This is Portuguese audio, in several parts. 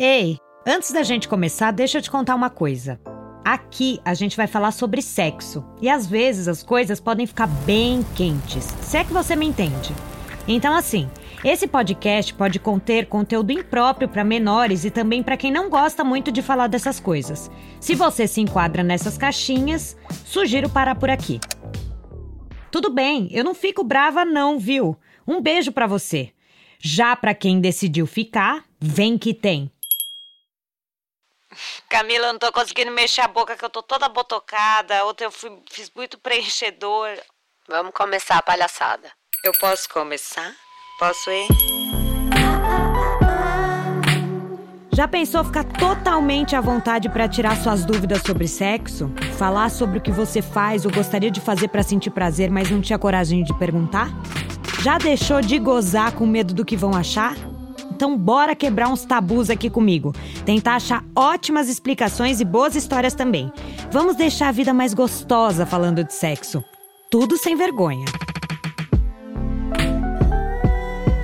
Ei, antes da gente começar, deixa eu te contar uma coisa. Aqui a gente vai falar sobre sexo e às vezes as coisas podem ficar bem quentes, se é que você me entende. Então, assim, esse podcast pode conter conteúdo impróprio para menores e também para quem não gosta muito de falar dessas coisas. Se você se enquadra nessas caixinhas, sugiro parar por aqui. Tudo bem, eu não fico brava não, viu? Um beijo para você. Já para quem decidiu ficar, vem que tem. Camila, eu não tô conseguindo mexer a boca, que eu tô toda botocada. Ontem eu fui, fiz muito preenchedor. Vamos começar a palhaçada. Eu posso começar? Posso ir? Já pensou ficar totalmente à vontade para tirar suas dúvidas sobre sexo? Falar sobre o que você faz ou gostaria de fazer para sentir prazer, mas não tinha coragem de perguntar? Já deixou de gozar com medo do que vão achar? Então bora quebrar uns tabus aqui comigo. Tentar achar ótimas explicações e boas histórias também. Vamos deixar a vida mais gostosa falando de sexo. Tudo sem vergonha.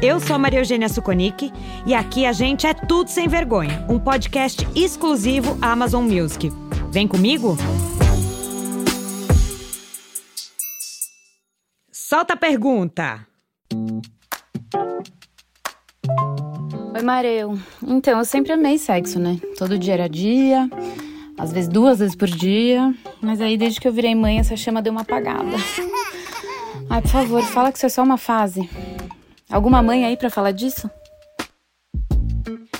Eu sou Maria Eugênia Suconic e aqui a gente é Tudo Sem Vergonha, um podcast exclusivo Amazon Music. Vem comigo? Solta a pergunta! Oi, Mareu. Então, eu sempre amei sexo, né? Todo dia era dia, às vezes duas vezes por dia. Mas aí, desde que eu virei mãe, essa chama deu uma apagada. Ai, por favor, fala que isso é só uma fase. Alguma mãe aí para falar disso?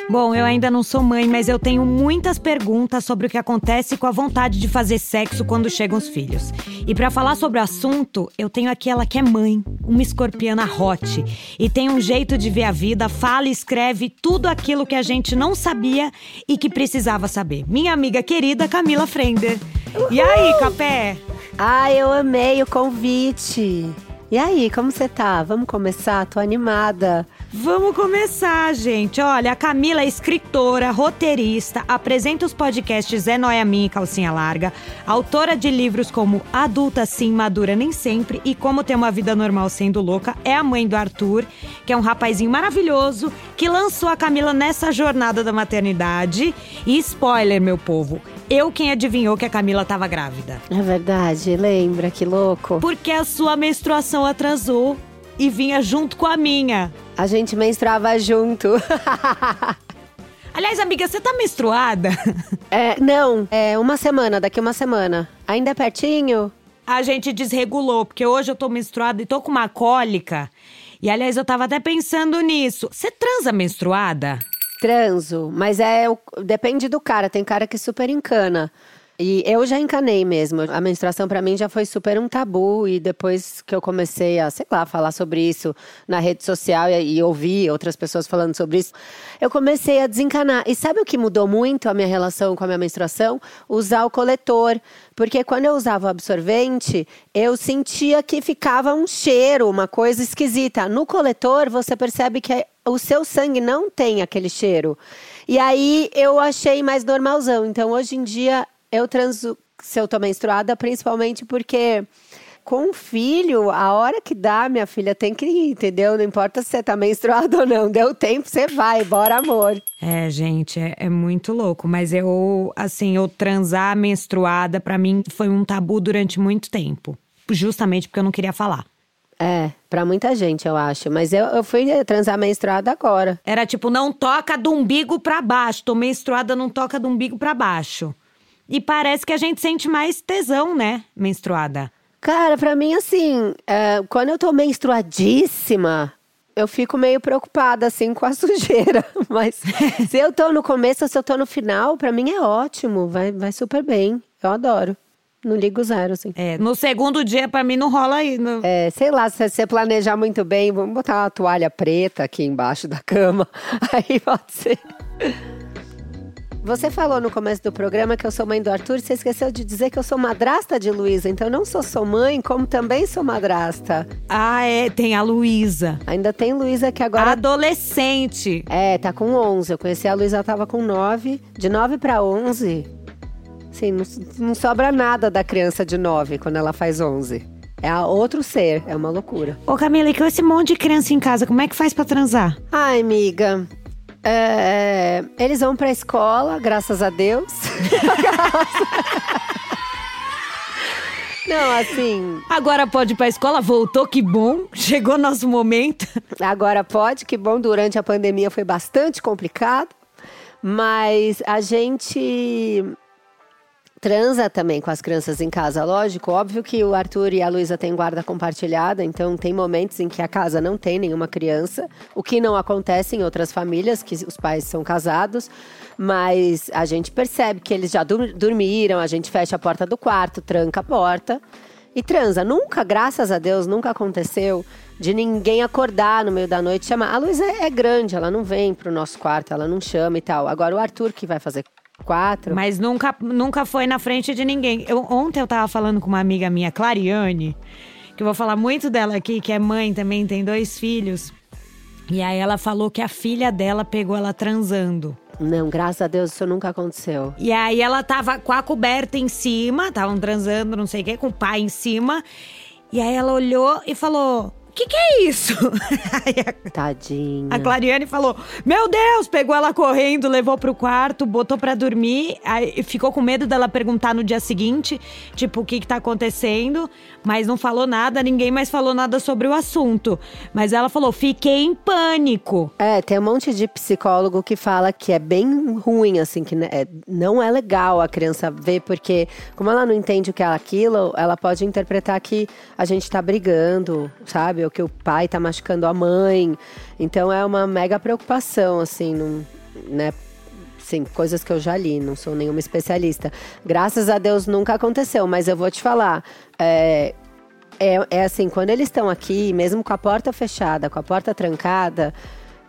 Bom, eu ainda não sou mãe, mas eu tenho muitas perguntas sobre o que acontece com a vontade de fazer sexo quando chegam os filhos. E para falar sobre o assunto, eu tenho aqui ela que é mãe, uma escorpiana hot, e tem um jeito de ver a vida, fala e escreve tudo aquilo que a gente não sabia e que precisava saber. Minha amiga querida Camila Frender. Uhul! E aí, Capé? Ah, eu amei o convite. E aí, como você tá? Vamos começar? Tô animada. Vamos começar, gente. Olha, a Camila é escritora, roteirista, apresenta os podcasts É Noia Minha e Calcinha Larga, autora de livros como Adulta Sim, Madura Nem Sempre e Como Ter Uma Vida Normal Sendo Louca, é a mãe do Arthur, que é um rapazinho maravilhoso, que lançou a Camila nessa jornada da maternidade. E spoiler, meu povo, eu quem adivinhou que a Camila tava grávida. É verdade, lembra, que louco. Porque a sua menstruação atrasou e vinha junto com a minha. A gente menstruava junto. Aliás, amiga, você tá menstruada? É, não, é uma semana, daqui uma semana. Ainda é pertinho? A gente desregulou, porque hoje eu tô menstruada e tô com uma cólica. E aliás, eu tava até pensando nisso. Você transa menstruada? Transo, mas é depende do cara. Tem cara que super encana. E eu já encanei mesmo. A menstruação para mim já foi super um tabu e depois que eu comecei a, sei lá, falar sobre isso na rede social e, e ouvir outras pessoas falando sobre isso, eu comecei a desencanar. E sabe o que mudou muito a minha relação com a minha menstruação? Usar o coletor. Porque quando eu usava o absorvente, eu sentia que ficava um cheiro, uma coisa esquisita. No coletor, você percebe que o seu sangue não tem aquele cheiro. E aí eu achei mais normalzão. Então hoje em dia eu transo se eu tô menstruada, principalmente porque com o filho, a hora que dá, minha filha tem que ir, entendeu? Não importa se você tá menstruada ou não. Deu tempo, você vai, bora, amor. É, gente, é, é, muito louco. Mas eu, assim, eu transar menstruada, para mim, foi um tabu durante muito tempo. Justamente porque eu não queria falar. É, pra muita gente, eu acho. Mas eu, eu fui transar menstruada agora. Era tipo, não toca do umbigo pra baixo. Tô menstruada, não toca do umbigo pra baixo. E parece que a gente sente mais tesão, né? Menstruada. Cara, pra mim, assim, é, quando eu tô menstruadíssima, eu fico meio preocupada, assim, com a sujeira. Mas se eu tô no começo ou se eu tô no final, pra mim é ótimo. Vai, vai super bem. Eu adoro. Não ligo zero, assim. É, no segundo dia, pra mim, não rola aí. No... É, sei lá, se você planejar muito bem, vamos botar uma toalha preta aqui embaixo da cama. Aí pode ser. Você falou no começo do programa que eu sou mãe do Arthur, você esqueceu de dizer que eu sou madrasta de Luísa. Então eu não sou só mãe, como também sou madrasta. Ah, é, tem a Luísa. Ainda tem Luísa que agora adolescente. É, tá com 11. Eu conheci a Luísa, ela tava com 9, de 9 para 11. Sim, não, não sobra nada da criança de 9 quando ela faz 11. É outro ser, é uma loucura. Ô Camila, e com esse monte de criança em casa, como é que faz para transar? Ai, amiga, é, Eles vão pra escola, graças a Deus. Não, assim. Agora pode ir pra escola, voltou, que bom. Chegou nosso momento. Agora pode, que bom. Durante a pandemia foi bastante complicado. Mas a gente transa também com as crianças em casa, lógico. Óbvio que o Arthur e a Luísa têm guarda compartilhada, então tem momentos em que a casa não tem nenhuma criança, o que não acontece em outras famílias, que os pais são casados. Mas a gente percebe que eles já dormiram, a gente fecha a porta do quarto, tranca a porta e transa. Nunca, graças a Deus, nunca aconteceu de ninguém acordar no meio da noite e chamar. A Luísa é grande, ela não vem pro nosso quarto, ela não chama e tal. Agora o Arthur que vai fazer quatro. Mas nunca, nunca foi na frente de ninguém. Eu, ontem eu tava falando com uma amiga minha, Clariane, que eu vou falar muito dela aqui, que é mãe também, tem dois filhos. E aí ela falou que a filha dela pegou ela transando. Não, graças a Deus isso nunca aconteceu. E aí ela tava com a coberta em cima, estavam transando, não sei o que, com o pai em cima. E aí ela olhou e falou: que que é isso? Tadinha. A Clariane falou: Meu Deus! Pegou ela correndo, levou pro quarto, botou pra dormir. Aí ficou com medo dela perguntar no dia seguinte, tipo, o que que tá acontecendo. Mas não falou nada, ninguém mais falou nada sobre o assunto. Mas ela falou: Fiquei em pânico. É, tem um monte de psicólogo que fala que é bem ruim, assim, que é, não é legal a criança ver, porque como ela não entende o que é aquilo, ela pode interpretar que a gente tá brigando, sabe? Ou que o pai tá machucando a mãe. Então é uma mega preocupação, assim, né? Sim, coisas que eu já li, não sou nenhuma especialista. Graças a Deus nunca aconteceu, mas eu vou te falar. É, é, é assim, quando eles estão aqui, mesmo com a porta fechada, com a porta trancada,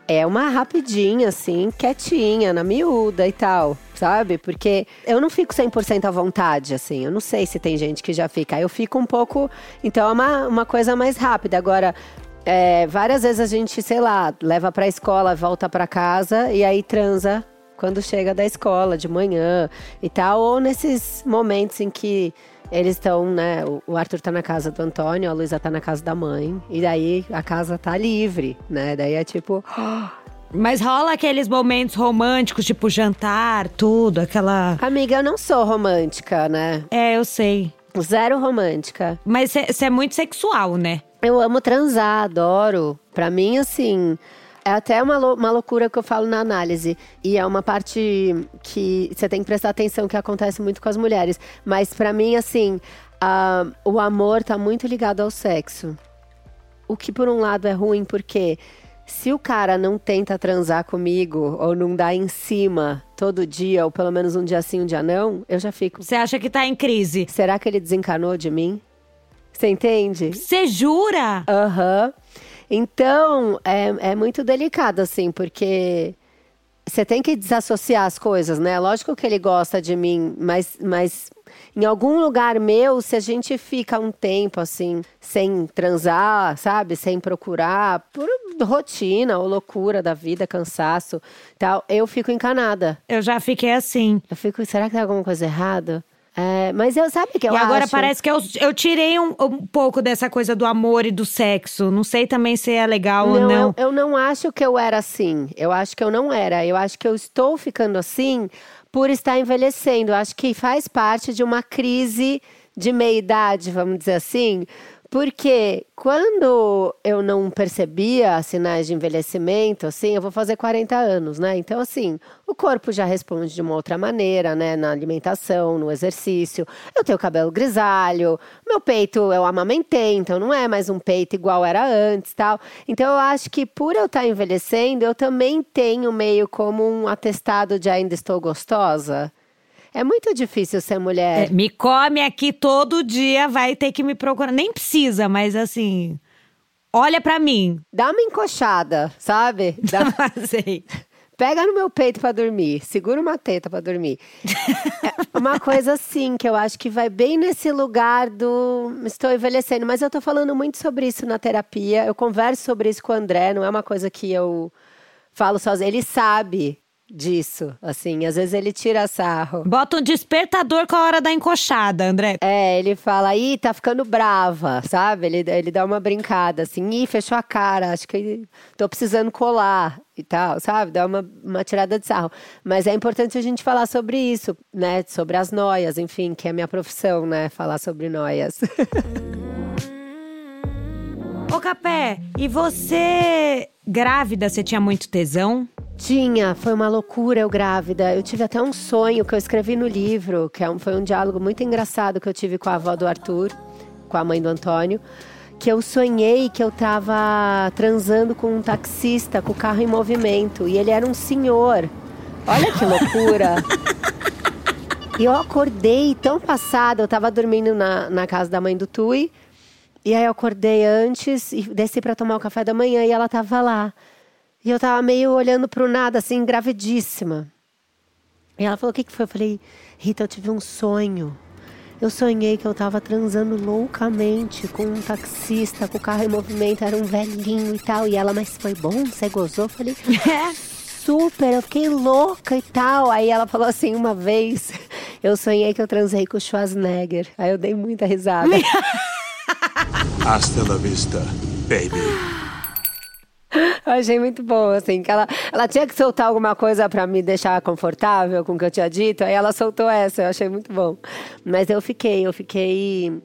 é uma rapidinha, assim, quietinha, na miúda e tal, sabe? Porque eu não fico 100% à vontade, assim. Eu não sei se tem gente que já fica. Eu fico um pouco. Então é uma, uma coisa mais rápida. Agora, é, várias vezes a gente, sei lá, leva pra escola, volta pra casa e aí transa quando chega da escola, de manhã e tal. Ou nesses momentos em que eles estão, né? O Arthur tá na casa do Antônio, a Luísa tá na casa da mãe. E daí a casa tá livre, né? Daí é tipo. Mas rola aqueles momentos românticos, tipo jantar, tudo, aquela. Amiga, eu não sou romântica, né? É, eu sei. Zero romântica. Mas você é muito sexual, né? Eu amo transar, adoro. Pra mim, assim. É até uma, uma loucura que eu falo na análise. E é uma parte que você tem que prestar atenção que acontece muito com as mulheres. Mas para mim, assim, uh, o amor tá muito ligado ao sexo. O que por um lado é ruim, porque se o cara não tenta transar comigo ou não dá em cima todo dia, ou pelo menos um dia sim, um dia não, eu já fico. Você acha que tá em crise? Será que ele desencanou de mim? Você entende? Você jura? Aham. Uhum. Então, é, é muito delicado, assim, porque você tem que desassociar as coisas, né? Lógico que ele gosta de mim, mas, mas em algum lugar meu, se a gente fica um tempo assim, sem transar, sabe? Sem procurar, por rotina ou loucura da vida, cansaço tal, eu fico encanada. Eu já fiquei assim. Eu fico, será que tem alguma coisa errada? É, mas eu sabe que eu E agora acho... parece que eu, eu tirei um, um, pouco dessa coisa do amor e do sexo. Não sei também se é legal não, ou não. Eu, eu não acho que eu era assim. Eu acho que eu não era. Eu acho que eu estou ficando assim por estar envelhecendo. Eu acho que faz parte de uma crise de meia idade, vamos dizer assim, porque quando eu não percebia sinais de envelhecimento, assim, eu vou fazer 40 anos, né? Então, assim, o corpo já responde de uma outra maneira, né? Na alimentação, no exercício. Eu tenho cabelo grisalho, meu peito eu amamentei, então não é mais um peito igual era antes tal. Então, eu acho que por eu estar envelhecendo, eu também tenho meio como um atestado de ainda estou gostosa. É muito difícil ser mulher. É, me come aqui todo dia, vai ter que me procurar. Nem precisa, mas assim. Olha para mim. Dá uma encoxada, sabe? Dá... Sei. Pega no meu peito para dormir, segura uma teta para dormir. é uma coisa assim que eu acho que vai bem nesse lugar do estou envelhecendo, mas eu tô falando muito sobre isso na terapia. Eu converso sobre isso com o André, não é uma coisa que eu falo sozinho. Ele sabe disso, assim. Às vezes ele tira sarro. Bota um despertador com a hora da encoxada, André. É, ele fala, ih, tá ficando brava, sabe? Ele, ele dá uma brincada, assim, ih, fechou a cara, acho que tô precisando colar e tal, sabe? Dá uma, uma tirada de sarro. Mas é importante a gente falar sobre isso, né? Sobre as noias, enfim, que é a minha profissão, né? Falar sobre noias. Ô, Capé, e você, grávida, você tinha muito tesão? Tinha, foi uma loucura eu grávida. Eu tive até um sonho que eu escrevi no livro, que é um, foi um diálogo muito engraçado que eu tive com a avó do Arthur, com a mãe do Antônio, que eu sonhei que eu tava transando com um taxista com o carro em movimento e ele era um senhor. Olha que loucura! E eu acordei tão passada, eu tava dormindo na, na casa da mãe do Tui, e aí eu acordei antes e desci para tomar o café da manhã e ela tava lá. E eu tava meio olhando pro nada, assim, gravidíssima. E ela falou: O que, que foi? Eu falei: Rita, eu tive um sonho. Eu sonhei que eu tava transando loucamente com um taxista, com o carro em movimento, era um velhinho e tal. E ela, mas foi bom? Você gozou? Eu falei: Super, eu fiquei louca e tal. Aí ela falou assim: Uma vez eu sonhei que eu transei com o Schwarzenegger. Aí eu dei muita risada. Hasta la vista, baby. Eu achei muito bom, assim, que ela, ela tinha que soltar alguma coisa para me deixar confortável com o que eu tinha dito, aí ela soltou essa, eu achei muito bom. Mas eu fiquei, eu fiquei.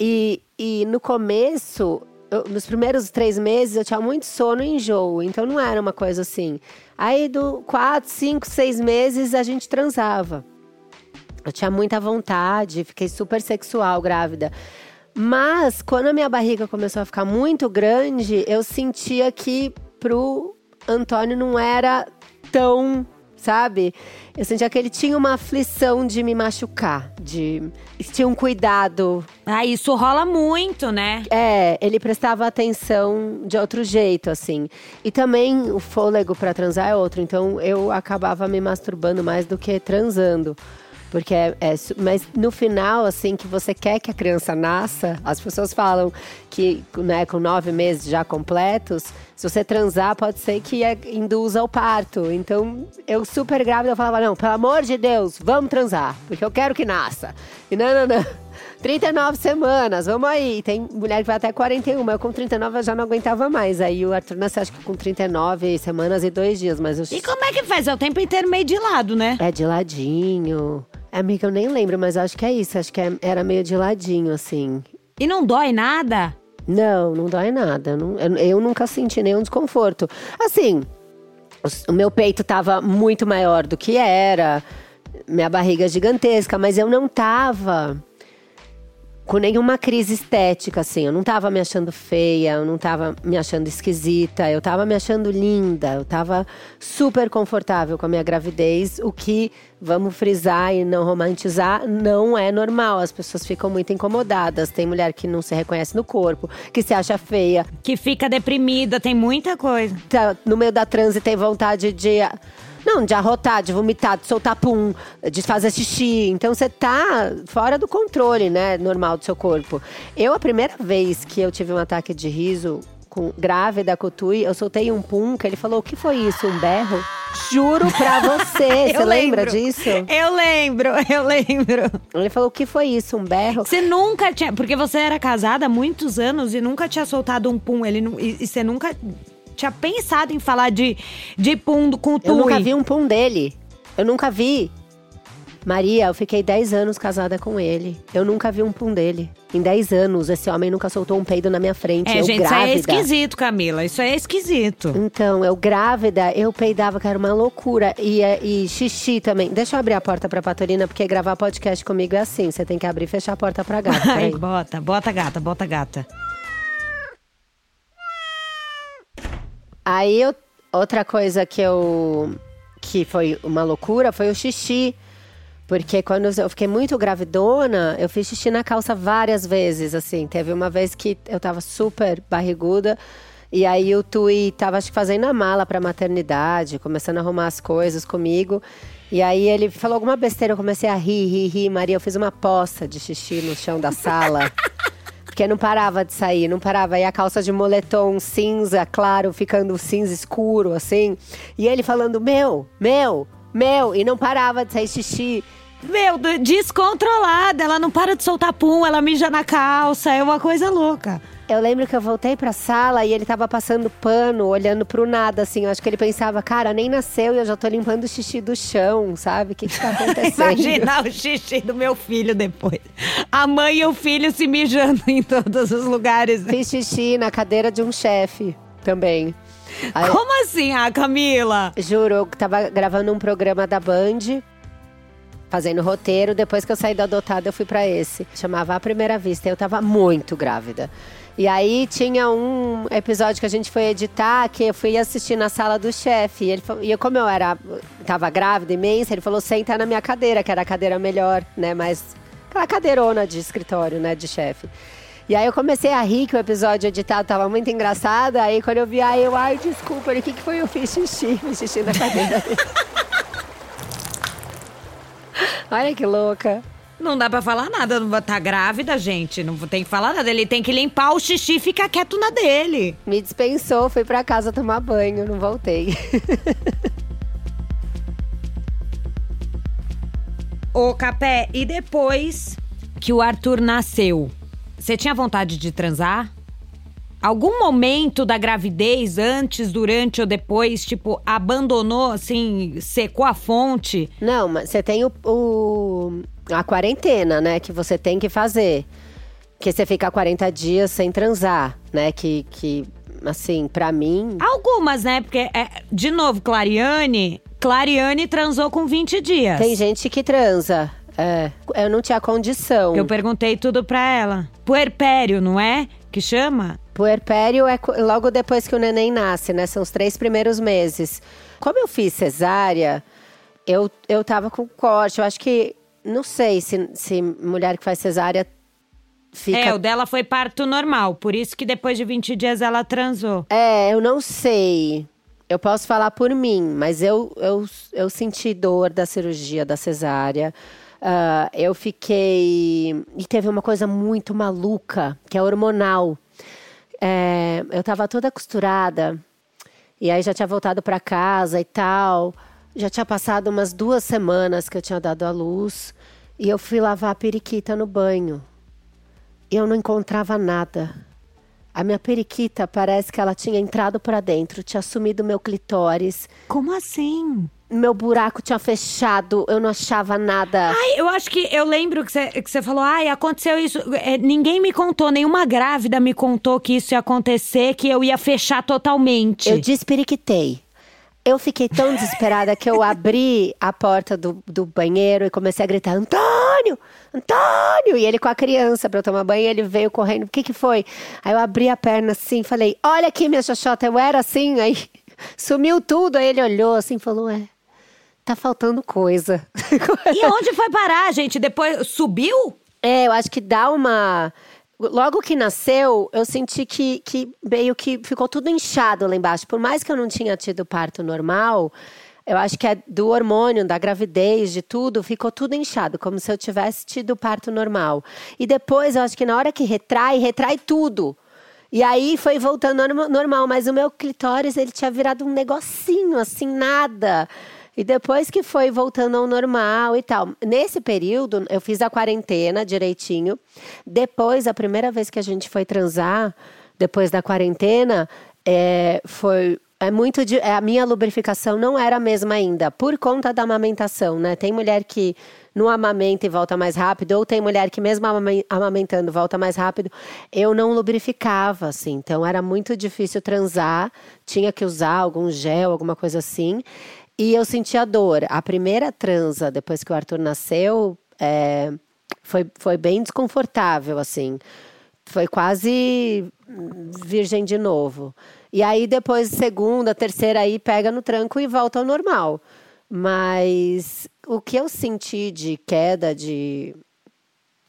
E, e no começo, eu, nos primeiros três meses, eu tinha muito sono e enjoo, então não era uma coisa assim. Aí, do quatro, cinco, seis meses, a gente transava. Eu tinha muita vontade, fiquei super sexual grávida. Mas quando a minha barriga começou a ficar muito grande, eu sentia que pro Antônio não era tão, sabe? Eu sentia que ele tinha uma aflição de me machucar, de tinha um cuidado. Ah, isso rola muito, né? É, ele prestava atenção de outro jeito, assim. E também o fôlego para transar é outro, então eu acabava me masturbando mais do que transando. Porque é, é, Mas no final, assim, que você quer que a criança nasça, as pessoas falam que né, com nove meses já completos, se você transar, pode ser que é, induza o parto. Então, eu super grávida, eu falava, não, pelo amor de Deus, vamos transar, porque eu quero que nasça. E não, não, não. 39 semanas, vamos aí. Tem mulher que vai até 41, mas eu com 39 eu já não aguentava mais. Aí o Arthur nasceu, acho que com 39 semanas e dois dias, mas eu... E como é que faz? É o tempo inteiro meio de lado, né? É de ladinho. Amiga, eu nem lembro, mas acho que é isso. Acho que é, era meio de ladinho, assim. E não dói nada? Não, não dói nada. Eu, nunca senti nenhum desconforto. Assim, o, o meu peito tava muito maior do que era, minha barriga gigantesca, mas eu não tava com nenhuma crise estética, assim. Eu não tava me achando feia, eu não tava me achando esquisita, eu tava me achando linda, eu tava super confortável com a minha gravidez, o que, vamos frisar e não romantizar, não é normal. As pessoas ficam muito incomodadas. Tem mulher que não se reconhece no corpo, que se acha feia. Que fica deprimida, tem muita coisa. Tá, no meio da transe tem vontade de não, de arrotar, de vomitar, de soltar pum, de fazer xixi. Então você tá fora do controle, né, normal do seu corpo. Eu, a primeira vez que eu tive um ataque de riso com, grávida com o Tui, eu soltei um pum, que ele falou: o que foi isso? Um berro? Juro pra você. você lembra disso? Eu lembro, eu lembro. Ele falou: o que foi isso? Um berro? Você nunca tinha. Porque você era casada há muitos anos e nunca tinha soltado um pum. Ele, e, e você nunca tinha pensado em falar de, de pum com o Tui. Eu nunca vi um pum dele. Eu nunca vi. Maria, eu fiquei 10 anos casada com ele. Eu nunca vi um pum dele. Em 10 anos, esse homem nunca soltou um peido na minha frente. É, eu gente, grávida. isso é esquisito, Camila. Isso é esquisito. Então, eu grávida, eu peidava, que era uma loucura. E, é, e xixi também. Deixa eu abrir a porta pra Patolina, porque gravar podcast comigo é assim. Você tem que abrir e fechar a porta pra gata. Ai, bota, bota gata, bota gata. Aí eu, outra coisa que eu que foi uma loucura foi o xixi. Porque quando eu fiquei muito gravidona, eu fiz xixi na calça várias vezes, assim. Teve uma vez que eu tava super barriguda. E aí o Tui tava, acho que, fazendo a mala pra maternidade, começando a arrumar as coisas comigo. E aí ele falou alguma besteira, eu comecei a rir, rir, rir. Maria, eu fiz uma poça de xixi no chão da sala. Porque não parava de sair, não parava. E a calça de moletom cinza, claro, ficando cinza escuro, assim. E ele falando, meu, meu, meu. E não parava de sair xixi. Meu, descontrolada. Ela não para de soltar pum, ela mija na calça. É uma coisa louca. Eu lembro que eu voltei pra sala e ele tava passando pano, olhando pro nada, assim. Eu acho que ele pensava, cara, nem nasceu e eu já tô limpando o xixi do chão, sabe? O que que tá acontecendo? Imaginar o xixi do meu filho depois. A mãe e o filho se mijando em todos os lugares. Fiz xixi na cadeira de um chefe também. Aí- Como assim, ah, Camila? Juro, eu tava gravando um programa da Band, fazendo roteiro. Depois que eu saí do adotado, eu fui pra esse. Chamava A Primeira Vista. Eu tava muito grávida. E aí tinha um episódio que a gente foi editar, que eu fui assistir na sala do chefe. E, ele e como eu era, tava grávida, imensa, ele falou: senta na minha cadeira, que era a cadeira melhor, né? Mas aquela cadeirona de escritório, né? De chefe. E aí eu comecei a rir que o episódio editado tava muito engraçado. Aí quando eu vi, aí eu, ai, desculpa, o que, que foi? Eu fiz xixi, fiz xixi na cadeira. Olha que louca. Não dá pra falar nada, não tá grávida, gente. Não tem que falar nada. Ele tem que limpar o xixi e ficar quieto na dele. Me dispensou, fui pra casa tomar banho, não voltei. Ô, Capé, e depois que o Arthur nasceu, você tinha vontade de transar? Algum momento da gravidez, antes, durante ou depois, tipo, abandonou, assim, secou a fonte? Não, mas você tem o, o- a quarentena, né? Que você tem que fazer. Que você fica 40 dias sem transar, né? Que, que assim, pra mim. Algumas, né? Porque, é, de novo, Clariane. Clariane transou com 20 dias. Tem gente que transa. É, eu não tinha condição. Eu perguntei tudo pra ela. Puerpério, não é? Que chama? Puerpério é logo depois que o neném nasce, né? São os três primeiros meses. Como eu fiz cesárea, eu, eu tava com corte. Eu acho que. Não sei se, se mulher que faz cesárea fica. É, o dela foi parto normal. Por isso que depois de 20 dias ela transou. É, eu não sei. Eu posso falar por mim, mas eu, eu, eu senti dor da cirurgia da cesárea. Ah, eu fiquei. E teve uma coisa muito maluca, que é hormonal. É, eu tava toda costurada, e aí já tinha voltado para casa e tal. Já tinha passado umas duas semanas que eu tinha dado à luz, e eu fui lavar a periquita no banho. E eu não encontrava nada. A minha periquita parece que ela tinha entrado para dentro, tinha sumido meu clitóris, Como assim? Meu buraco tinha fechado, eu não achava nada. Ai, eu acho que eu lembro que você que falou, ai, aconteceu isso. É, ninguém me contou, nenhuma grávida me contou que isso ia acontecer, que eu ia fechar totalmente. Eu desperiquitei. Eu fiquei tão desesperada que eu abri a porta do, do banheiro e comecei a gritar: Antônio! Antônio! E ele com a criança pra eu tomar banho, ele veio correndo. O que que foi? Aí eu abri a perna assim, falei: Olha aqui, minha xoxota, eu era assim. Aí sumiu tudo. Aí ele olhou assim e falou: É, tá faltando coisa. E onde foi parar, gente? Depois subiu? É, eu acho que dá uma. Logo que nasceu, eu senti que, que meio que ficou tudo inchado lá embaixo. Por mais que eu não tinha tido parto normal, eu acho que é do hormônio, da gravidez, de tudo, ficou tudo inchado, como se eu tivesse tido parto normal. E depois, eu acho que na hora que retrai, retrai tudo. E aí foi voltando normal, mas o meu clitóris, ele tinha virado um negocinho, assim, nada. E depois que foi voltando ao normal e tal. Nesse período, eu fiz a quarentena direitinho. Depois, a primeira vez que a gente foi transar, depois da quarentena, é, foi. É muito. de- é, a minha lubrificação não era a mesma ainda, por conta da amamentação, né? Tem mulher que não amamenta e volta mais rápido, ou tem mulher que, mesmo amamen- amamentando, volta mais rápido. Eu não lubrificava, assim. Então, era muito difícil transar. Tinha que usar algum gel, alguma coisa assim. E eu sentia dor. A primeira transa, depois que o Arthur nasceu, é, foi, foi bem desconfortável, assim. Foi quase virgem de novo. E aí, depois, segunda, terceira, aí pega no tranco e volta ao normal. Mas o que eu senti de queda de,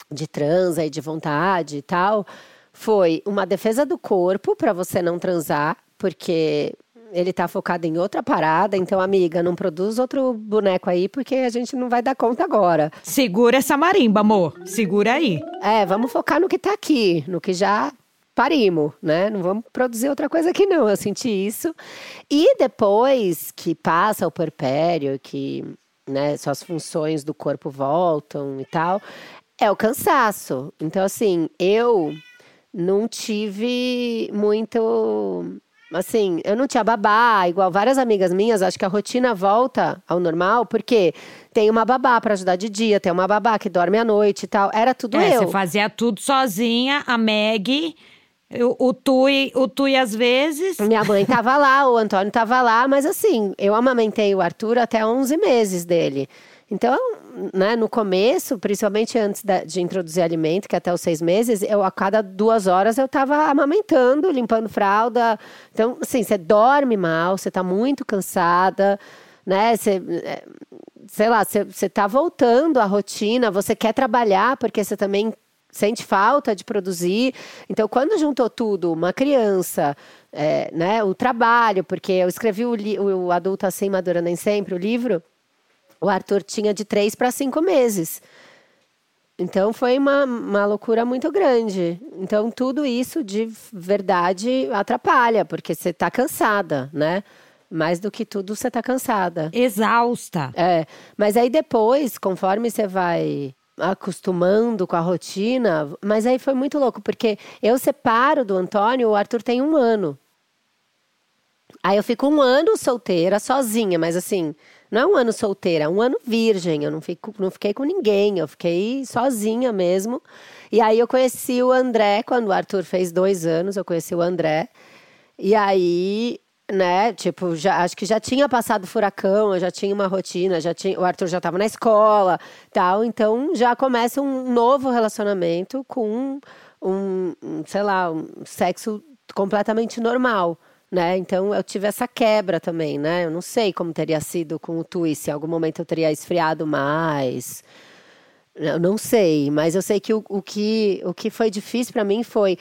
de transa e de vontade e tal foi uma defesa do corpo para você não transar, porque ele tá focado em outra parada. Então, amiga, não produz outro boneco aí, porque a gente não vai dar conta agora. Segura essa marimba, amor. Segura aí. É, vamos focar no que tá aqui, no que já parimos, né? Não vamos produzir outra coisa aqui, não. Eu senti isso. E depois que passa o perpério, que né, suas funções do corpo voltam e tal, é o cansaço. Então, assim, eu não tive muito. Assim, eu não tinha babá, igual várias amigas minhas, acho que a rotina volta ao normal, porque tem uma babá para ajudar de dia, tem uma babá que dorme à noite e tal. Era tudo É, eu. você fazia tudo sozinha, a Meg, o, o Tui, o Tui às vezes. Minha mãe tava lá, o Antônio tava lá, mas assim, eu amamentei o Arthur até 11 meses dele. Então, né, no começo, principalmente antes da- de introduzir alimento, que é até os seis meses, eu a cada duas horas eu tava amamentando, limpando fralda. Então, assim, você dorme mal, você tá muito cansada, né? Você, é, sei lá, você, você tá voltando à rotina, você quer trabalhar, porque você também sente falta de produzir. Então, quando juntou tudo, uma criança, é, né, o trabalho, porque eu escrevi o, o Adulto Assim, Madura Nem Sempre, o livro, o Arthur tinha de três para cinco meses. Então, foi uma, uma loucura muito grande. Então, tudo isso, de verdade, atrapalha, porque você está cansada, né? Mais do que tudo, você está cansada. Exausta. É, mas aí depois, conforme você vai acostumando com a rotina, mas aí foi muito louco, porque eu separo do Antônio, o Arthur tem um ano. Aí eu fico um ano solteira, sozinha, mas assim, não é um ano solteira, é um ano virgem. Eu não, fico, não fiquei com ninguém, eu fiquei sozinha mesmo. E aí eu conheci o André, quando o Arthur fez dois anos, eu conheci o André. E aí, né, tipo, já, acho que já tinha passado furacão, já tinha uma rotina, já tinha, o Arthur já estava na escola, tal, então já começa um novo relacionamento com um, um, sei lá, um sexo completamente normal, né? Então eu tive essa quebra também, né? Eu não sei como teria sido com o Tui, se em algum momento eu teria esfriado mais. Eu não sei, mas eu sei que o, o que o que foi difícil para mim foi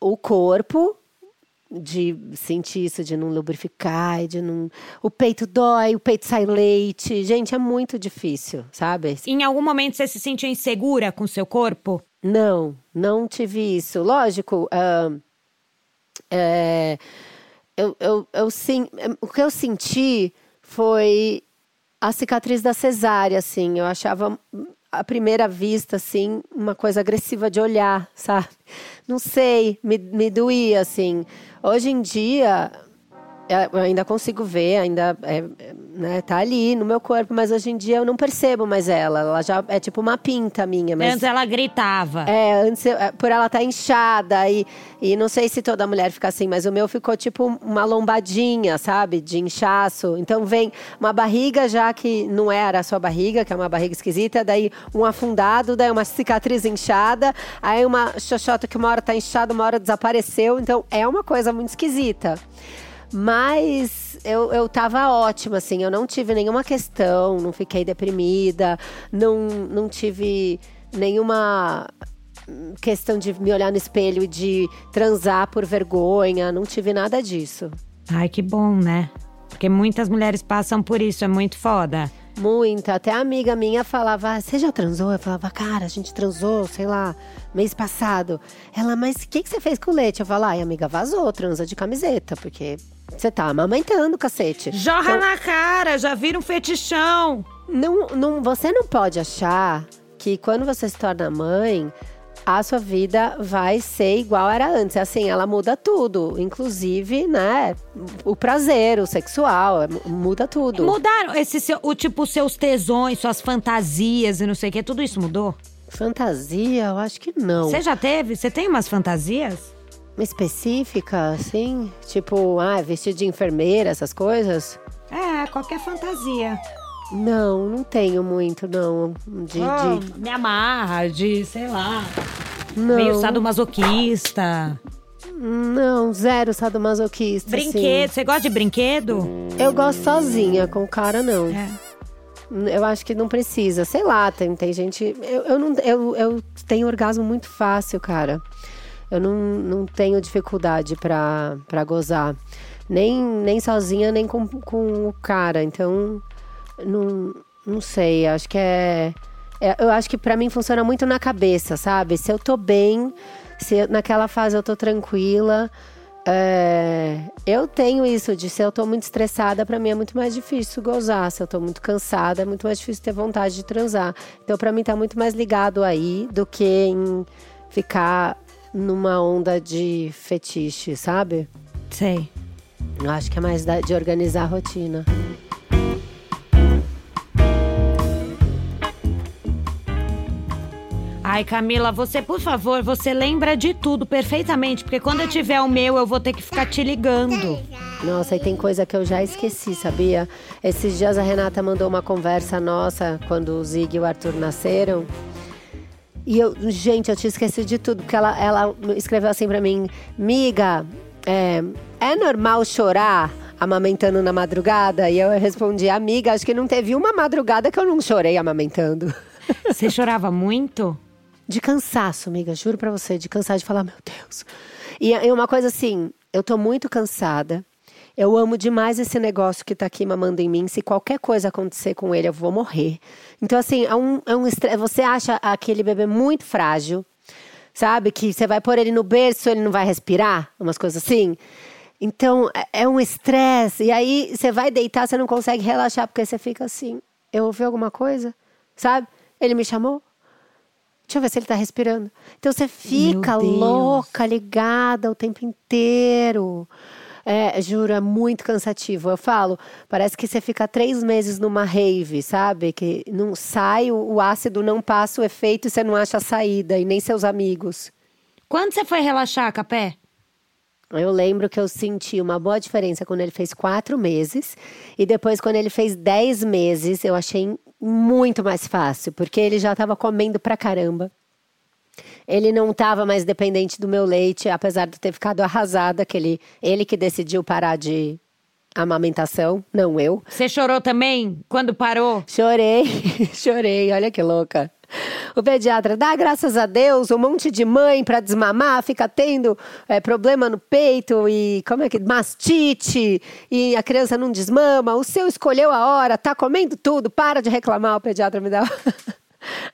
o corpo de sentir isso, de não lubrificar, de não. O peito dói, o peito sai leite. Gente, é muito difícil, sabe? Em algum momento você se sentiu insegura com o seu corpo? Não, não tive isso. Lógico, ah, é, eu, eu, eu, sim, o que eu senti foi a cicatriz da cesárea, assim. Eu achava, à primeira vista, assim, uma coisa agressiva de olhar, sabe? Não sei, me, me doía, assim. Hoje em dia, eu ainda consigo ver, ainda é, é, né, tá ali no meu corpo, mas hoje em dia eu não percebo mais ela. Ela já é tipo uma pinta minha, mas Antes ela gritava. é, antes eu- é, por ela estar inchada e, e não sei se toda mulher fica assim, mas o meu ficou tipo uma lombadinha, sabe? De inchaço. Então vem uma barriga já que não era a sua barriga, que é uma barriga esquisita, daí um afundado, daí uma cicatriz inchada, aí uma xoxota que uma hora tá inchada, uma hora desapareceu. Então é uma coisa muito esquisita. Mas eu, eu tava ótima, assim, eu não tive nenhuma questão, não fiquei deprimida, não, não tive nenhuma hum, questão de me olhar no espelho e de transar por vergonha, não tive nada disso. Ai, que bom, né? Porque muitas mulheres passam por isso, é muito foda. Muita. Até a amiga minha falava: "Ah, Você já transou? Eu falava: Cara, a gente transou, sei lá, mês passado. Ela, mas o que, que você fez com o leite? Eu falava: Ai, amiga, vazou, transa de camiseta, porque você tá amamentando, cacete. Jorra Então- na cara, já vira um fetichão. Não, não, você não pode achar que quando você se torna mãe, a sua vida vai ser igual era antes. Assim, ela muda tudo, inclusive, né? O prazer, o sexual, muda tudo. Mudaram esse seu, o tipo, seus tesões, suas fantasias e não sei o que, tudo isso mudou? Fantasia, eu acho que não. Você já teve? Você tem umas fantasias? Específica, assim? Tipo, ah, vestido de enfermeira, essas coisas? É, qualquer fantasia. Não, não tenho muito, não. De, Ah, de- Me amarra, de, sei lá, não, meio sadomasoquista. não, zero sadomasoquista. assim. Brinquedo, você gosta de brinquedo? Eu gosto sozinha, com o cara não. É. Eu acho que não precisa. Sei lá, tem, tem gente. Eu, eu, não, eu, eu tenho orgasmo muito fácil, cara. Eu não, não tenho dificuldade pra gozar. Nem, nem sozinha, nem com, com o cara. Então, não, não sei. Acho que é. é eu acho que para mim funciona muito na cabeça, sabe? Se eu tô bem, se eu, naquela fase eu tô tranquila. É, eu tenho isso de se eu tô muito estressada, para mim é muito mais difícil gozar. Se eu tô muito cansada, é muito mais difícil ter vontade de transar. Então, para mim, tá muito mais ligado aí do que em ficar numa onda de fetiche, sabe? Sei. Eu acho que é mais de organizar a rotina. Ai, Camila, você, por favor, você lembra de tudo perfeitamente, porque quando eu tiver o meu, eu vou ter que ficar te ligando. Nossa, e tem coisa que eu já esqueci, sabia? Esses dias a Renata mandou uma conversa nossa quando o Zig e o Arthur nasceram. E eu, gente, eu tinha esquecido de tudo, porque ela, ela escreveu assim pra mim: Miga, é, é normal chorar amamentando na madrugada? E eu respondi: Amiga, acho que não teve uma madrugada que eu não chorei amamentando. Você chorava muito? De cansaço, amiga, juro pra você, de cansar de falar, meu Deus. E, e uma coisa assim, eu tô muito cansada. Eu amo demais esse negócio que tá aqui mamando em mim. Se qualquer coisa acontecer com ele, eu vou morrer. Então, assim, é um, é um você acha aquele bebê muito frágil, sabe? Que você vai pôr ele no berço, ele não vai respirar, umas coisas assim. Então, é, é um estresse. E aí, você vai deitar, você não consegue relaxar, porque você fica assim: eu ouvi alguma coisa, sabe? Ele me chamou? Deixa eu ver se ele tá respirando. Então você fica louca, ligada o tempo inteiro. É, juro, é muito cansativo. Eu falo, parece que você fica três meses numa rave, sabe? Que não sai, o, ácido não passa o efeito e você não acha a saída, e nem seus amigos. Quando você foi relaxar, Capé? Eu lembro que eu senti uma boa diferença quando ele fez quatro meses. E depois, quando ele fez dez meses, eu achei muito mais fácil, porque ele já estava comendo pra caramba. Ele não estava mais dependente do meu leite, apesar de ter ficado arrasada, que ele, ele que decidiu parar de amamentação, não eu. Você chorou também quando parou? Chorei, chorei, olha que louca. O pediatra dá graças a Deus, um monte de mãe para desmamar, fica tendo é, problema no peito e como é que mastite e a criança não desmama. O seu escolheu a hora, tá comendo tudo, para de reclamar. O pediatra me dá.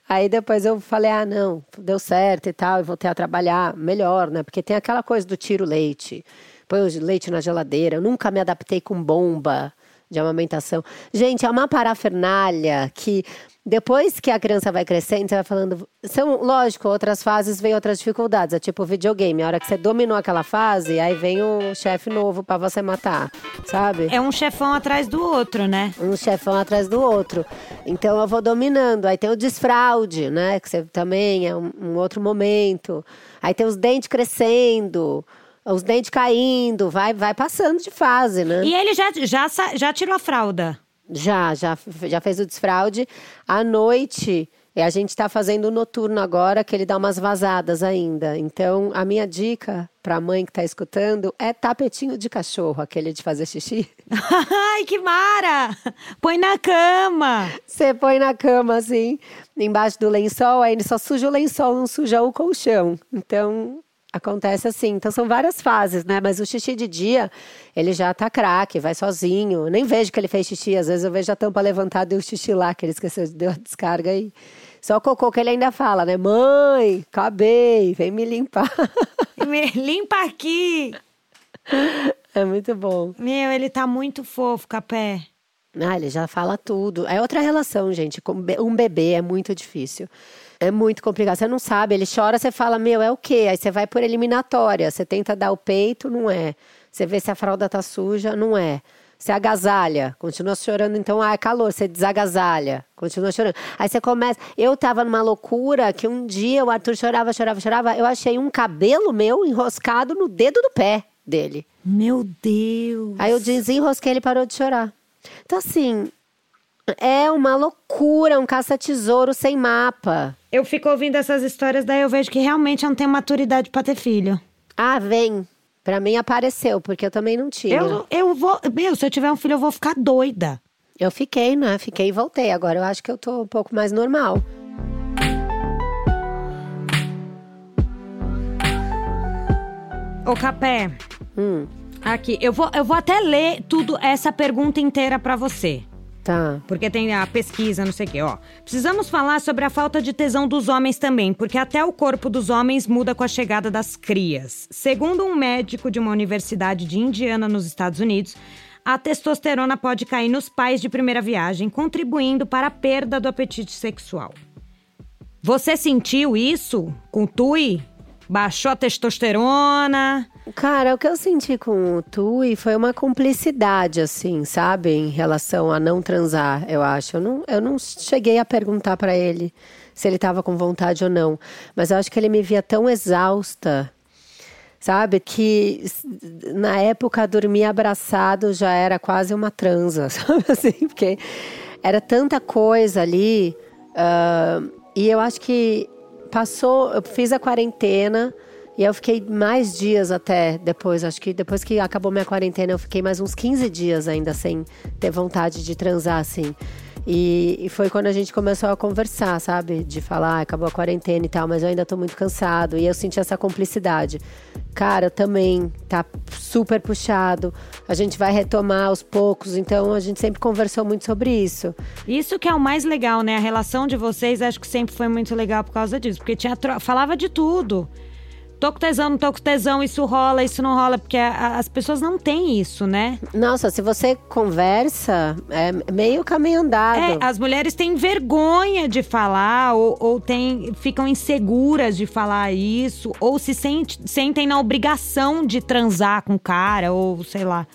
Aí depois eu falei, ah, não, deu certo e tal, e voltei a trabalhar melhor, né? Porque tem aquela coisa do tiro leite, põe o leite na geladeira. Eu nunca me adaptei com bomba de amamentação. Gente, é uma parafernália que depois que a criança vai crescendo, você vai falando. São, lógico, outras fases vem outras dificuldades. É tipo videogame. A hora que você dominou aquela fase, aí vem o chefe novo para você matar, sabe? É um chefão atrás do outro, né? Um chefão atrás do outro. Então eu vou dominando. Aí tem o desfraude, né? Que você também é um, um outro momento. Aí tem os dentes crescendo os dentes caindo, vai, vai passando de fase, né? E ele já, já, já tirou a fralda? Já, já, já fez o desfraude. À noite, a gente está fazendo o noturno agora, que ele dá umas vazadas ainda. Então, a minha dica para a mãe que está escutando é tapetinho de cachorro, aquele de fazer xixi. Ai, que mara! Põe na cama! Você põe na cama, assim, embaixo do lençol, aí ele só suja o lençol, não suja o colchão. Então, Acontece assim. Então são várias fases, né? Mas o xixi de dia, ele já tá craque, vai sozinho. Nem vejo que ele fez xixi. Às vezes eu vejo a tampa levantada e o xixi lá, que ele esqueceu de dar a descarga aí. Só o cocô que ele ainda fala, né? Mãe, acabei, vem me limpar. Me limpa aqui. É muito bom. Meu, ele tá muito fofo, Capé. Ah, ele já fala tudo. É outra relação, gente. Um bebê é muito difícil. É muito complicado. Você não sabe, ele chora, você fala, meu, é o quê? Aí você vai por eliminatória. Você tenta dar o peito, não é. Você vê se a fralda tá suja, não é. Você agasalha, continua chorando, então, ah, é calor, você desagasalha, continua chorando. Aí você começa. Eu tava numa loucura que um dia o Arthur chorava, chorava, chorava. Eu achei um cabelo meu enroscado no dedo do pé dele. Meu Deus! Aí eu desenrosquei, ele parou de chorar. Então, assim, é uma loucura, um caça-tesouro sem mapa. Eu fico ouvindo essas histórias, daí eu vejo que realmente eu não tenho maturidade para ter filho. Ah, vem. Pra mim apareceu, porque eu também não tinha. Eu, eu vou. Meu, se eu tiver um filho, eu vou ficar doida. Eu fiquei, né? Fiquei e voltei. Agora eu acho que eu tô um pouco mais normal. Ô, Capé. Hum. Aqui, eu vou, eu vou até ler tudo, essa pergunta inteira pra você. Tá. Porque tem a pesquisa, não sei o quê, ó. Precisamos falar sobre a falta de tesão dos homens também, porque até o corpo dos homens muda com a chegada das crias. Segundo um médico de uma universidade de Indiana, nos Estados Unidos, a testosterona pode cair nos pais de primeira viagem, contribuindo para a perda do apetite sexual. Você sentiu isso com Tui? Baixou a testosterona? Cara, o que eu senti com o Tui foi uma cumplicidade, assim, sabe? Em relação a não transar, eu acho. Eu não, eu não cheguei a perguntar pra ele se ele tava com vontade ou não. Mas eu acho que ele me via tão exausta, sabe? Que na época dormir abraçado já era quase uma transa, sabe? Assim, porque era tanta coisa ali. ah, e eu acho que passou, eu fiz a quarentena. E eu fiquei mais dias até depois. Acho que depois que acabou minha quarentena, eu fiquei mais uns 15 dias ainda sem ter vontade de transar, assim. E, e foi quando a gente começou a conversar, sabe? De falar, ah, acabou a quarentena e tal, mas eu ainda tô muito cansado. E eu senti essa cumplicidade. Cara, também tá super puxado. A gente vai retomar aos poucos, então a gente sempre conversou muito sobre isso. Isso que é o mais legal, né? A relação de vocês acho que sempre foi muito legal por causa disso. Porque tinha falava de tudo. Tô com tesão, não tô com tesão, isso rola, isso não rola. Porque a- a- as pessoas não têm isso, né? Nossa, se você conversa, é meio caminho andado. É, as mulheres têm vergonha de falar, ou, ou têm, ficam inseguras de falar isso, ou se sente- sentem na obrigação de transar com o cara, ou sei lá.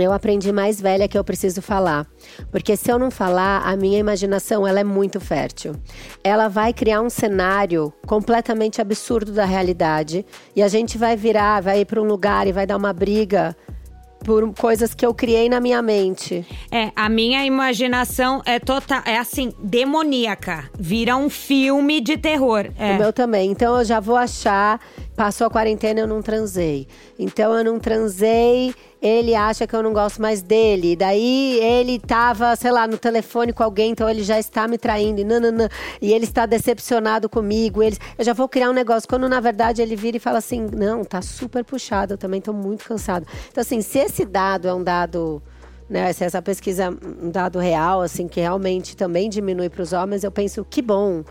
Eu aprendi mais velha que eu preciso falar. Porque se eu não falar, a minha imaginação ela é muito fértil. Ela vai criar um cenário completamente absurdo da realidade. E a gente vai virar, vai ir para um lugar e vai dar uma briga por coisas que eu criei na minha mente. É, a minha imaginação é total, é assim, demoníaca. Vira um filme de terror. É. O meu também. Então eu já vou achar. Passou a quarentena, eu não transei. Então eu não transei, ele acha que eu não gosto mais dele. Daí ele tava, sei lá, no telefone com alguém, então ele já está me traindo. E, nananã, e ele está decepcionado comigo. Ele, eu já vou criar um negócio. Quando na verdade ele vira e fala assim: não, tá super puxado, eu também tô muito cansado. Então, assim, se esse dado é um dado né, se essa pesquisa é um dado real, assim, que realmente também diminui para os homens, eu penso que bom,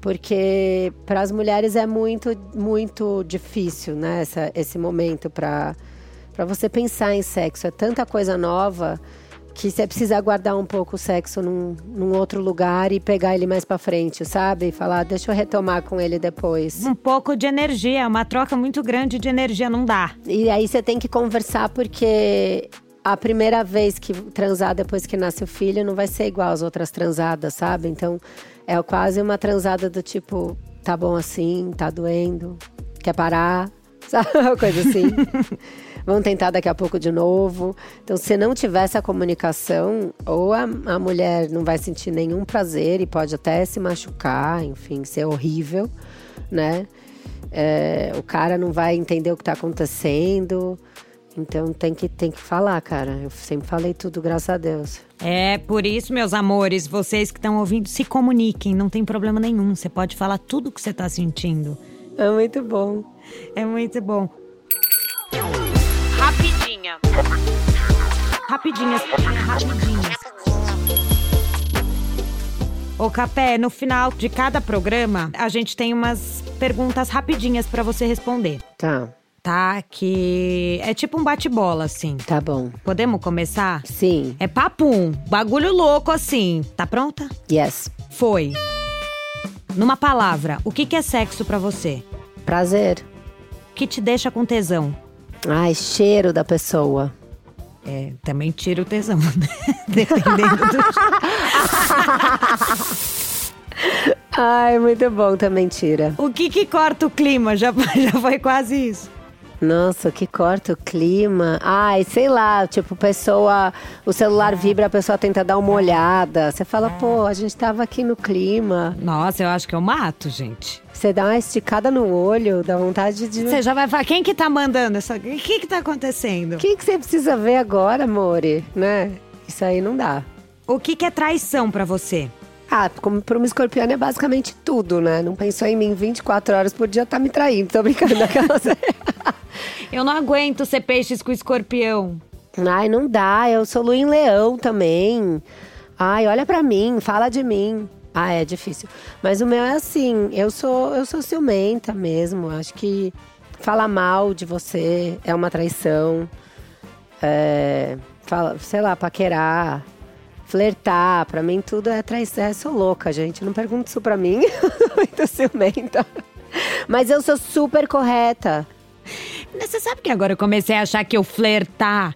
porque para as mulheres é muito, muito difícil, né, essa, esse momento para para você pensar em sexo. É tanta coisa nova que você precisa guardar um pouco o sexo num, num outro lugar e pegar ele mais para frente, sabe? E falar, deixa eu retomar com ele depois. Um pouco de energia, uma troca muito grande de energia, não dá. E aí você tem que conversar porque a primeira vez que transar depois que nasce o filho não vai ser igual às outras transadas, sabe? Então é quase uma transada do tipo, tá bom assim, tá doendo, quer parar, sabe? Uma coisa assim. Vamos tentar daqui a pouco de novo. Então, se não tiver essa comunicação, ou a, a mulher não vai sentir nenhum prazer e pode até se machucar, enfim, ser horrível, né? É, o cara não vai entender o que tá acontecendo. Então tem que, tem que falar, cara. Eu sempre falei tudo, graças a Deus. É, por isso, meus amores, vocês que estão ouvindo, se comuniquem, não tem problema nenhum. Você pode falar tudo o que você tá sentindo. É muito bom. É muito bom. Rapidinha. Rapidinhas, rapidinhas. Ô Capé, no final de cada programa, a gente tem umas perguntas rapidinhas pra você responder. Tá, Tá? Que é tipo um bate-bola, assim. tá bom. Podemos começar? Sim, É papum, bagulho louco assim. Tá pronta? yes. Foi. Numa palavra, o que que é sexo pra você? Prazer. O que te deixa com tesão? Ai, cheiro da pessoa. É, também tira o tesão, né? Dependendo do. Ai, muito bom também tira. O que que corta o clima? Já, já foi quase isso. Nossa, que corta o clima. Ai, sei lá, tipo, pessoa. O celular vibra, a pessoa tenta dar uma olhada. Você fala, pô, a gente tava aqui no clima. Nossa, eu acho que eu mato, gente. Você dá uma esticada no olho, dá vontade de. Você já vai falar, quem que tá mandando essa... O que que tá acontecendo? O que, que você precisa ver agora, amore? Né? Isso aí não dá. O que que é traição pra você? Ah, como para uma escorpiana é basicamente tudo, né? Não pensou em mim 24 horas por dia, tá me traindo. Tô brincando daquelas. Eu não aguento ser peixes com escorpião. Ai, não dá. Eu sou lua em leão também. Ai, olha pra mim, fala de mim. Ah, é difícil. Mas o meu é assim, eu sou eu sou ciumenta mesmo. Acho que falar mal de você é uma traição. É, fala, sei lá, paquerar, flertar, pra mim tudo é traição. Eu sou louca, gente. Não pergunte isso pra mim. Muito ciumenta. Mas eu sou super correta. Você sabe que agora eu comecei a achar que eu flertar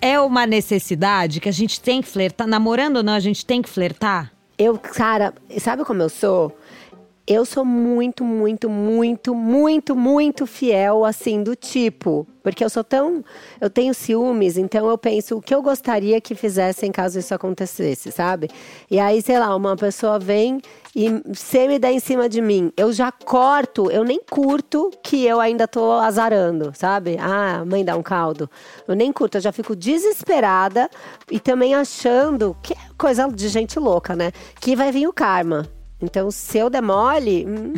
é uma necessidade, que a gente tem que flertar. Namorando ou não, a gente tem que flertar? Eu, cara, sabe como eu sou? Eu sou muito, muito, muito, muito, muito fiel, assim, do tipo. Porque eu sou tão. Eu tenho ciúmes, então eu penso o que eu gostaria que fizessem caso isso acontecesse, sabe? E aí, sei lá, uma pessoa vem e você me dá em cima de mim. Eu já corto, eu nem curto que eu ainda tô azarando, sabe? Ah, mãe dá um caldo. Eu nem curto, eu já fico desesperada e também achando que é coisa de gente louca, né? Que vai vir o karma. Então, se eu demole, hum,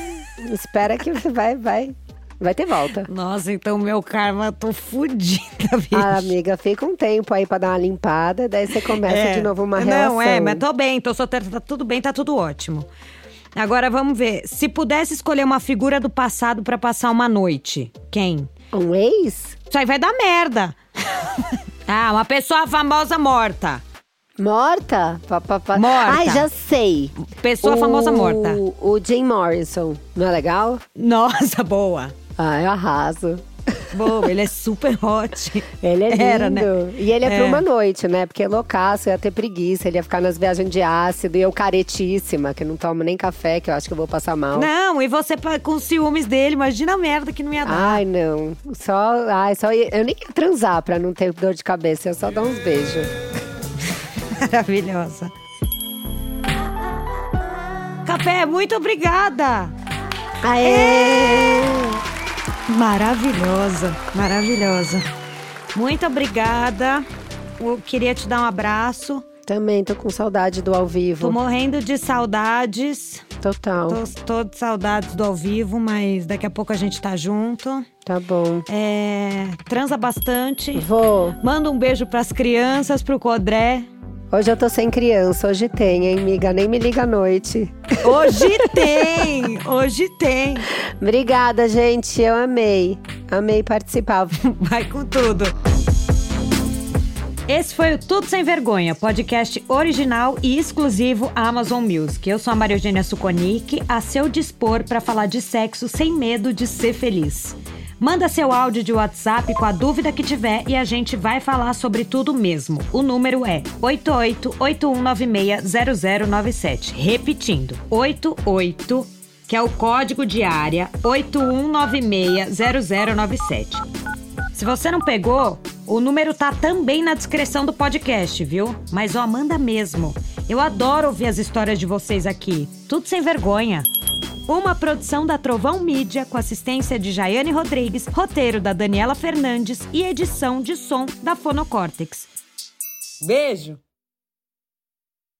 espera que vai, vai, vai ter volta. Nossa, então meu karma, tô fudida, bicho. Ah, amiga, fica um tempo aí pra dar uma limpada, daí você começa É. de novo uma Não, relação. é, mas tô bem, tô solteira, tá tudo bem, tá tudo ótimo. Agora vamos ver. Se pudesse escolher uma figura do passado pra passar uma noite, quem? Um ex? Isso aí vai dar merda. ah, uma pessoa famosa morta. Morta? Pa, pa, pa. Morta. Ai, já sei. Pessoa O- famosa morta. O Jim Morrison. Não é legal? Nossa, boa. Ah, eu arraso. Boa, ele é super hot. Ele é lindo. Era, né? E ele é, É. pra uma noite, né? Porque é loucaço, ia ter preguiça, ele ia ficar nas viagens de ácido. E eu caretíssima, que não tomo nem café, que eu acho que eu vou passar mal. Não, e você com ciúmes dele, imagina a merda que não ia dar. Ai, não. Só. Ai, só eu nem ia transar pra não ter dor de cabeça, eu só dar uns beijos. Maravilhosa. Café, muito obrigada. Aê! Maravilhosa, maravilhosa. Muito obrigada. Eu queria te dar um abraço. Também tô com saudade do ao vivo. Tô morrendo de saudades. Total. Tô, tô de saudades do ao vivo, mas daqui a pouco a gente tá junto. Tá bom. É, transa bastante. Vou. Manda um beijo pras crianças, pro Codré. Hoje eu tô sem criança, hoje tem, hein, amiga? Nem me liga à noite. Hoje tem! Hoje tem! Obrigada, gente. Eu amei. Amei participar. Vai com tudo. Esse foi o Tudo Sem Vergonha, podcast original e exclusivo Amazon Music. Eu sou a Maria Eugênia Suconic, a seu dispor para falar de sexo sem medo de ser feliz. Manda seu áudio de WhatsApp com a dúvida que tiver e a gente vai falar sobre tudo mesmo. O número é 8881960097. Repetindo, 88 que é o código de área 81960097. Se você não pegou, o número tá também na descrição do podcast, viu? Mas ó, manda mesmo. Eu adoro ouvir as histórias de vocês aqui. Tudo sem vergonha. Uma produção da Trovão Mídia com assistência de Jaiane Rodrigues, roteiro da Daniela Fernandes e edição de som da Fonocórtex. Beijo!